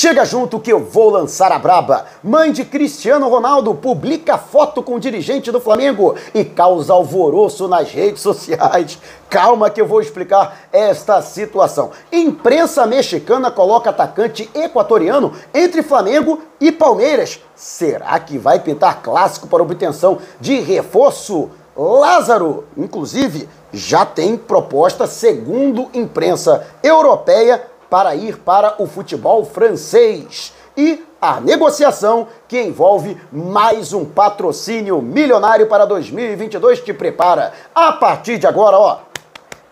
Chega junto que eu vou lançar a braba. Mãe de Cristiano Ronaldo publica foto com o dirigente do Flamengo e causa alvoroço nas redes sociais. Calma que eu vou explicar esta situação. Imprensa mexicana coloca atacante equatoriano entre Flamengo e Palmeiras. Será que vai pintar clássico para obtenção de reforço? Lázaro, inclusive, já tem proposta segundo imprensa europeia para ir para o futebol francês. E a negociação que envolve mais um patrocínio milionário para 2022 te prepara. A partir de agora, ó,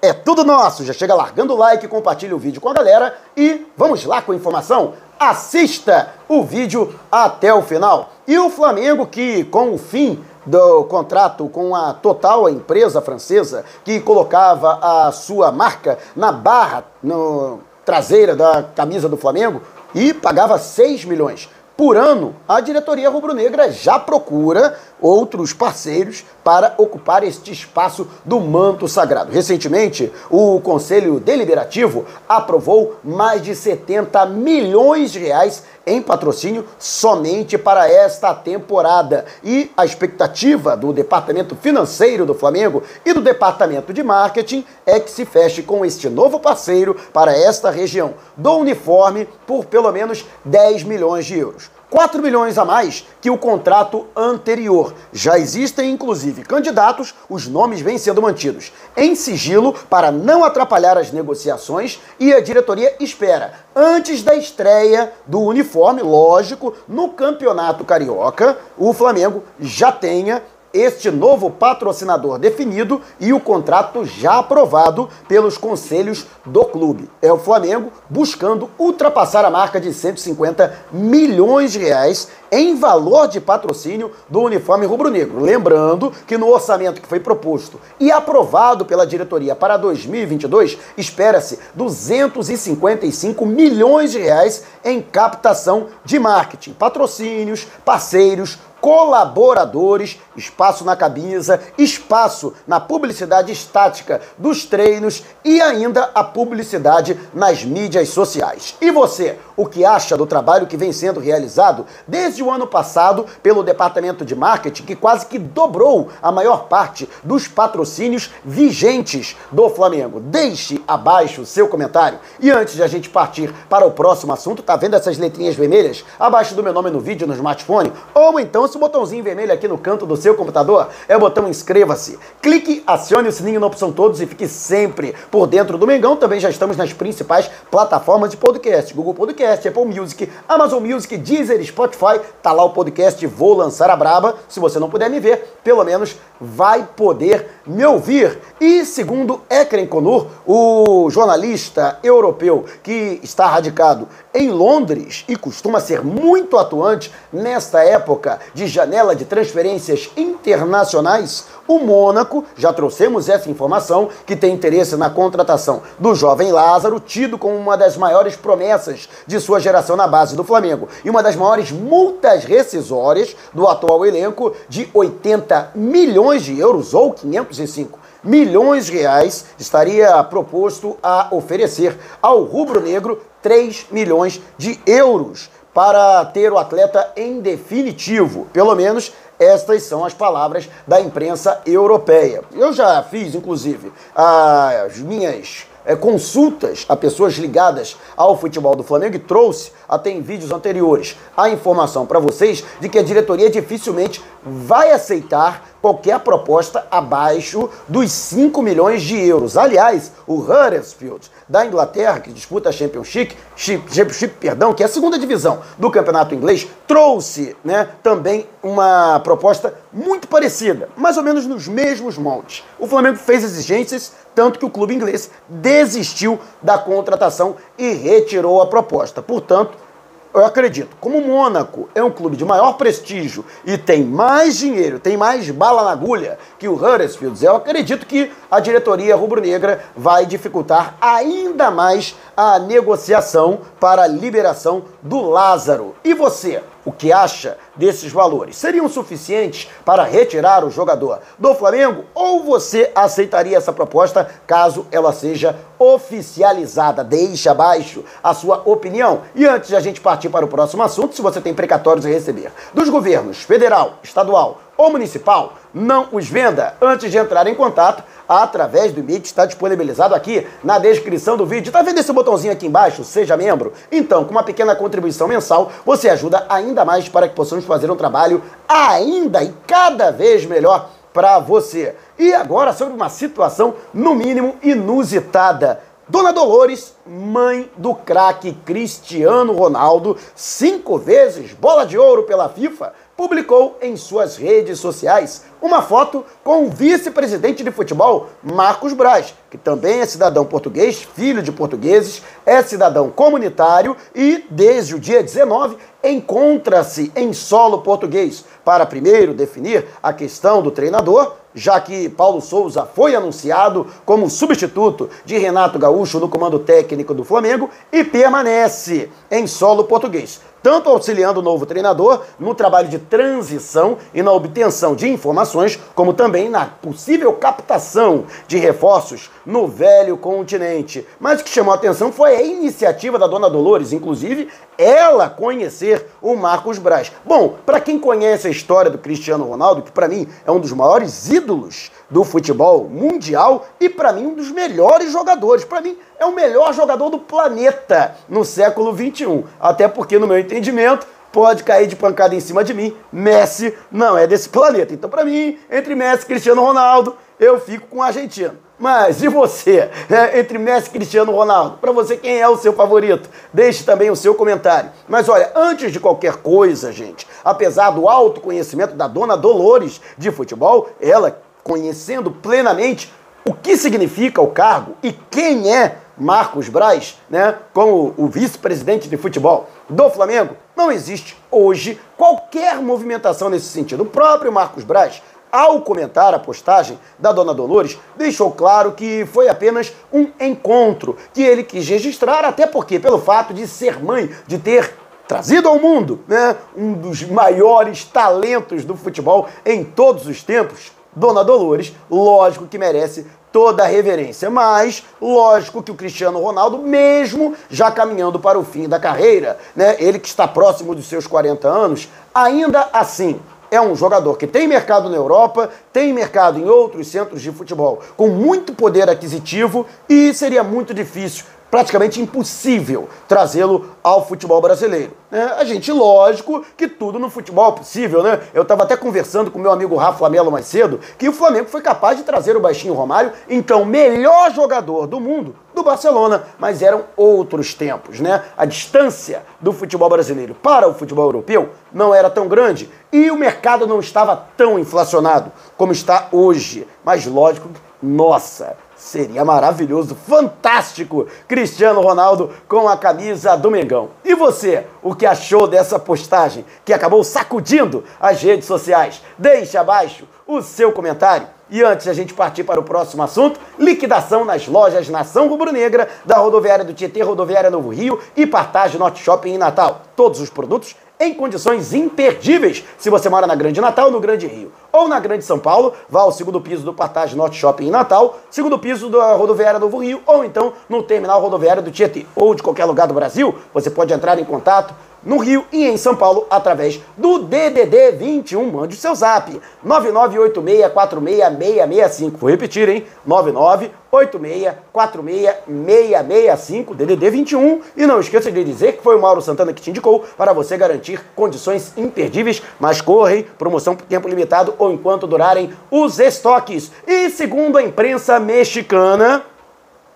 é tudo nosso. Já chega largando o like, compartilha o vídeo com a galera e vamos lá com a informação. Assista o vídeo até o final. E o Flamengo que com o fim do contrato com a Total, a empresa francesa, que colocava a sua marca na barra, no, traseira da camisa do Flamengo e pagava 6 milhões. Por ano, a diretoria rubro-negra já procura outros parceiros para ocupar este espaço do manto sagrado. Recentemente, o Conselho Deliberativo aprovou mais de 70 milhões de reais em patrocínio somente para esta temporada. E a expectativa do departamento financeiro do Flamengo e do departamento de marketing é que se feche com este novo parceiro para esta região do uniforme por pelo menos 10 milhões de euros. 4 milhões a mais que o contrato anterior. Já existem, inclusive, candidatos, os nomes vêm sendo mantidos em sigilo para não atrapalhar as negociações e a diretoria espera, antes da estreia do uniforme, lógico, no Campeonato Carioca, o Flamengo já tenha este novo patrocinador definido e o contrato já aprovado pelos conselhos do clube. É o Flamengo buscando ultrapassar a marca de 150 milhões de reais em valor de patrocínio do uniforme rubro-negro. Lembrando que no orçamento que foi proposto e aprovado pela diretoria para 2022, espera-se 255 milhões de reais em captação de marketing, patrocínios, parceiros, colaboradores, espaço na camisa, espaço na publicidade estática dos treinos e ainda a publicidade nas mídias sociais. E você, o que acha do trabalho que vem sendo realizado desde o ano passado pelo departamento de marketing, que quase que dobrou a maior parte dos patrocínios vigentes do Flamengo? Deixe abaixo o seu comentário. E antes de a gente partir para o próximo assunto, tá vendo essas letrinhas vermelhas abaixo do meu nome no vídeo no smartphone? Ou então esse botãozinho vermelho aqui no canto do seu computador é o botão inscreva-se. Clique, acione o sininho na opção todos e fique sempre por dentro do Mengão. Também já estamos nas principais plataformas de podcast: Google Podcast, Apple Music, Amazon Music, Deezer, Spotify. Tá lá o podcast Vou Lançar a Braba. Se você não puder me ver, pelo menos vai poder me ouvir. E segundo Ekren Konur, o jornalista europeu que está radicado em Londres e costuma ser muito atuante nesta época de janela de transferências internacionais, o Mônaco, já trouxemos essa informação, que tem interesse na contratação do jovem Lázaro, tido como uma das maiores promessas de sua geração na base do Flamengo e uma das maiores multas rescisórias do atual elenco de 80 milhões de euros ou 505 milhões de reais estaria proposto a oferecer ao rubro-negro 3 milhões de euros para ter o atleta em definitivo. Pelo menos estas são as palavras da imprensa europeia. Eu já fiz, inclusive, as minhas é, consultas a pessoas ligadas ao futebol do Flamengo e trouxe, até em vídeos anteriores, a informação para vocês de que a diretoria dificilmente vai aceitar qualquer proposta abaixo dos 5 milhões de euros. Aliás, o Huddersfield da Inglaterra, que disputa a Championship, Championship, perdão, que é a segunda divisão do campeonato inglês, trouxe né, também uma proposta muito parecida, mais ou menos nos mesmos moldes. O Flamengo fez exigências, tanto que o clube inglês desistiu da contratação e retirou a proposta. Portanto, eu acredito, como o Mônaco é um clube de maior prestígio e tem mais dinheiro, tem mais bala na agulha que o Huddersfield, eu acredito que a diretoria rubro-negra vai dificultar ainda mais a negociação para a liberação do Lázaro. E você, o que acha desses valores seriam suficientes para retirar o jogador do Flamengo? Ou você aceitaria essa proposta caso ela seja oficializada? Deixa abaixo a sua opinião. E antes de a gente partir para o próximo assunto, se você tem precatórios a receber dos governos federal, estadual ou municipal, não os venda antes de entrar em contato através do que está disponibilizado aqui na descrição do vídeo. Tá vendo esse botãozinho aqui embaixo? Seja membro. Então, com uma pequena contribuição mensal, você ajuda ainda mais para que possamos fazer um trabalho ainda e cada vez melhor para você. E agora sobre uma situação no mínimo inusitada. Dona Dolores, mãe do craque Cristiano Ronaldo, cinco vezes bola de ouro pela FIFA, publicou em suas redes sociais uma foto com o vice-presidente de futebol, Marcos Braz, que também é cidadão português, filho de portugueses, é cidadão comunitário e, desde o dia 19, encontra-se em solo português. Para primeiro definir a questão do treinador, já que Paulo Souza foi anunciado como substituto de Renato Gaúcho no comando técnico do Flamengo e permanece em solo português tanto auxiliando o novo treinador no trabalho de transição e na obtenção de informações, como também na possível captação de reforços no velho continente. Mas o que chamou a atenção foi a iniciativa da dona Dolores, inclusive ela conhecer o Marcos Braz. Bom, para quem conhece a história do Cristiano Ronaldo, que para mim é um dos maiores ídolos do futebol mundial e para mim um dos melhores jogadores, para mim é o melhor jogador do planeta no século 21. Até porque no meu entendimento pode cair de pancada em cima de mim. Messi não é desse planeta. Então, para mim, entre Messi e Cristiano Ronaldo, eu fico com o argentino. Mas e você? É, entre Messi e Cristiano Ronaldo? Para você, quem é o seu favorito? Deixe também o seu comentário. Mas olha, antes de qualquer coisa, gente, apesar do alto conhecimento da dona Dolores de futebol, ela conhecendo plenamente o que significa o cargo e quem é Marcos Braz, né, como o vice-presidente de futebol do Flamengo, não existe hoje qualquer movimentação nesse sentido. O próprio Marcos Braz, ao comentar a postagem da dona Dolores, deixou claro que foi apenas um encontro que ele quis registrar, até porque, pelo fato de ser mãe, de ter trazido ao mundo né, um dos maiores talentos do futebol em todos os tempos, Dona Dolores, lógico que merece toda a reverência. Mas, lógico que o Cristiano Ronaldo, mesmo já caminhando para o fim da carreira, né, ele que está próximo dos seus 40 anos, ainda assim é um jogador que tem mercado na Europa, tem mercado em outros centros de futebol, com muito poder aquisitivo e seria muito difícil praticamente impossível trazê-lo ao futebol brasileiro. É, a gente, lógico que tudo no futebol é possível, né? Eu estava até conversando com meu amigo Rafa Melo mais cedo que o Flamengo foi capaz de trazer o Baixinho Romário, então melhor jogador do mundo, do Barcelona, mas eram outros tempos, né? A distância do futebol brasileiro para o futebol europeu não era tão grande e o mercado não estava tão inflacionado como está hoje. Mas lógico, nossa, Seria maravilhoso, fantástico, Cristiano Ronaldo com a camisa do Mengão. E você, o que achou dessa postagem que acabou sacudindo as redes sociais? Deixe abaixo o seu comentário. E antes a gente partir para o próximo assunto, liquidação nas lojas Nação Rubro-Negra da rodoviária do Tietê, rodoviária Novo Rio e Partage Norte Shopping em Natal. Todos os produtos em condições imperdíveis. Se você mora na Grande Natal, no Grande Rio ou na Grande São Paulo, vá ao segundo piso do Partage Norte Shopping em Natal, segundo piso da rodoviária Novo Rio ou então no terminal rodoviário do Tietê ou de qualquer lugar do Brasil, você pode entrar em contato no Rio e em São Paulo através do DDD 21. Mande o seu zap 9986466665. Vou repetir, hein? 9986466665 DDD 21. E não esqueça de dizer que foi o Mauro Santana que te indicou para você garantir condições imperdíveis, mas correm, promoção por tempo limitado ou enquanto durarem os estoques. E segundo a imprensa mexicana,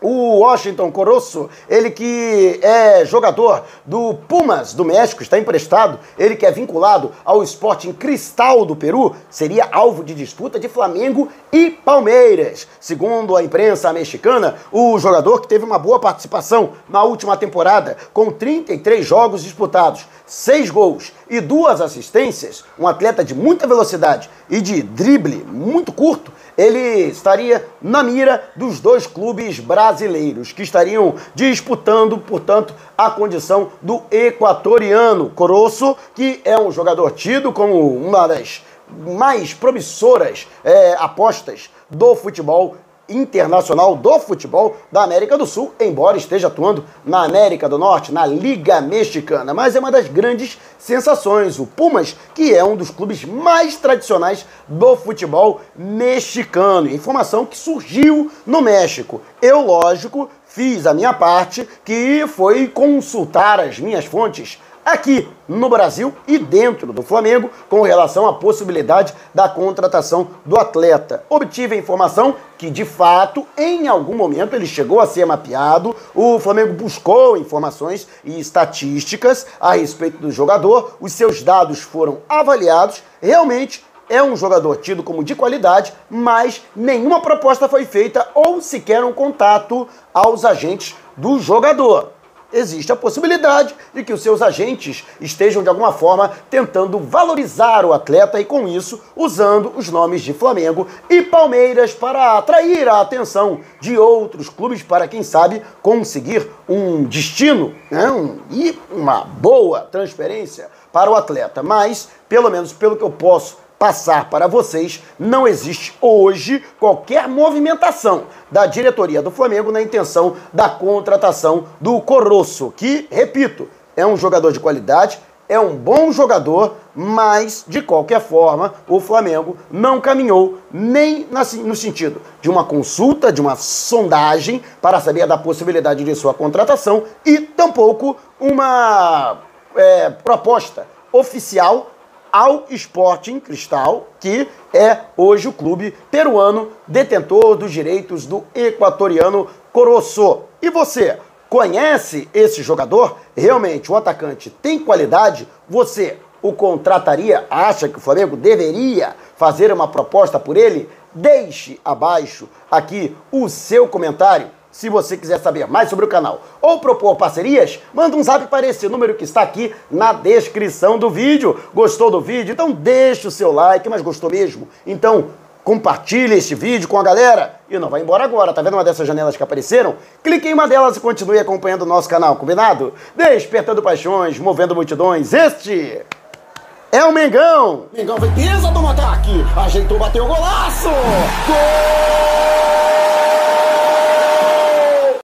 o Washington Corosso, ele que é jogador do Pumas do México, está emprestado, ele que é vinculado ao Sporting Cristal do Peru, seria alvo de disputa de Flamengo e Palmeiras. Segundo a imprensa mexicana, o jogador que teve uma boa participação na última temporada, com 33 jogos disputados, 6 gols e duas assistências, um atleta de muita velocidade e de drible muito curto, ele estaria na mira dos dois clubes brasileiros que estariam disputando, portanto, a condição do equatoriano Corosso, que é um jogador tido como uma das mais promissoras é, apostas do futebol internacional do futebol da América do Sul, embora esteja atuando na América do Norte, na Liga Mexicana. Mas é uma das grandes sensações. O Pumas, que é um dos clubes mais tradicionais do futebol mexicano. Informação que surgiu no México. Eu, lógico, fiz a minha parte, que foi consultar as minhas fontes aqui no Brasil e dentro do Flamengo com relação à possibilidade da contratação do atleta. Obtive a informação que, de fato, em algum momento ele chegou a ser mapeado, o Flamengo buscou informações e estatísticas a respeito do jogador, os seus dados foram avaliados, realmente é um jogador tido como de qualidade, mas nenhuma proposta foi feita ou sequer um contato aos agentes do jogador existe a possibilidade de que os seus agentes estejam de alguma forma tentando valorizar o atleta e com isso usando os nomes de Flamengo e Palmeiras para atrair a atenção de outros clubes para quem sabe conseguir um destino né, um, e uma boa transferência para o atleta. Mas, pelo menos pelo que eu posso passar para vocês, não existe hoje qualquer movimentação da diretoria do Flamengo na intenção da contratação do Corosso, que, repito, é um jogador de qualidade, é um bom jogador, mas de qualquer forma o Flamengo não caminhou nem no sentido de uma consulta, de uma sondagem para saber da possibilidade de sua contratação e tampouco uma é, proposta oficial ao Sporting Cristal, que é hoje o clube peruano detentor dos direitos do equatoriano Coroço. E você conhece esse jogador? Realmente o atacante tem qualidade? Você o contrataria? Acha que o Flamengo deveria fazer uma proposta por ele? Deixe abaixo aqui o seu comentário. Se você quiser saber mais sobre o canal ou propor parcerias, manda um zap para esse número que está aqui na descrição do vídeo. Gostou do vídeo? Então deixa o seu like, mas gostou mesmo? Então compartilhe este vídeo com a galera e não vai embora agora. Tá vendo uma dessas janelas que apareceram? Clique em uma delas e continue acompanhando o nosso canal, combinado? Despertando paixões, movendo multidões. Este é o Mengão. Mengão fez pisa do ataque, ajeitou, bateu o golaço. Gol!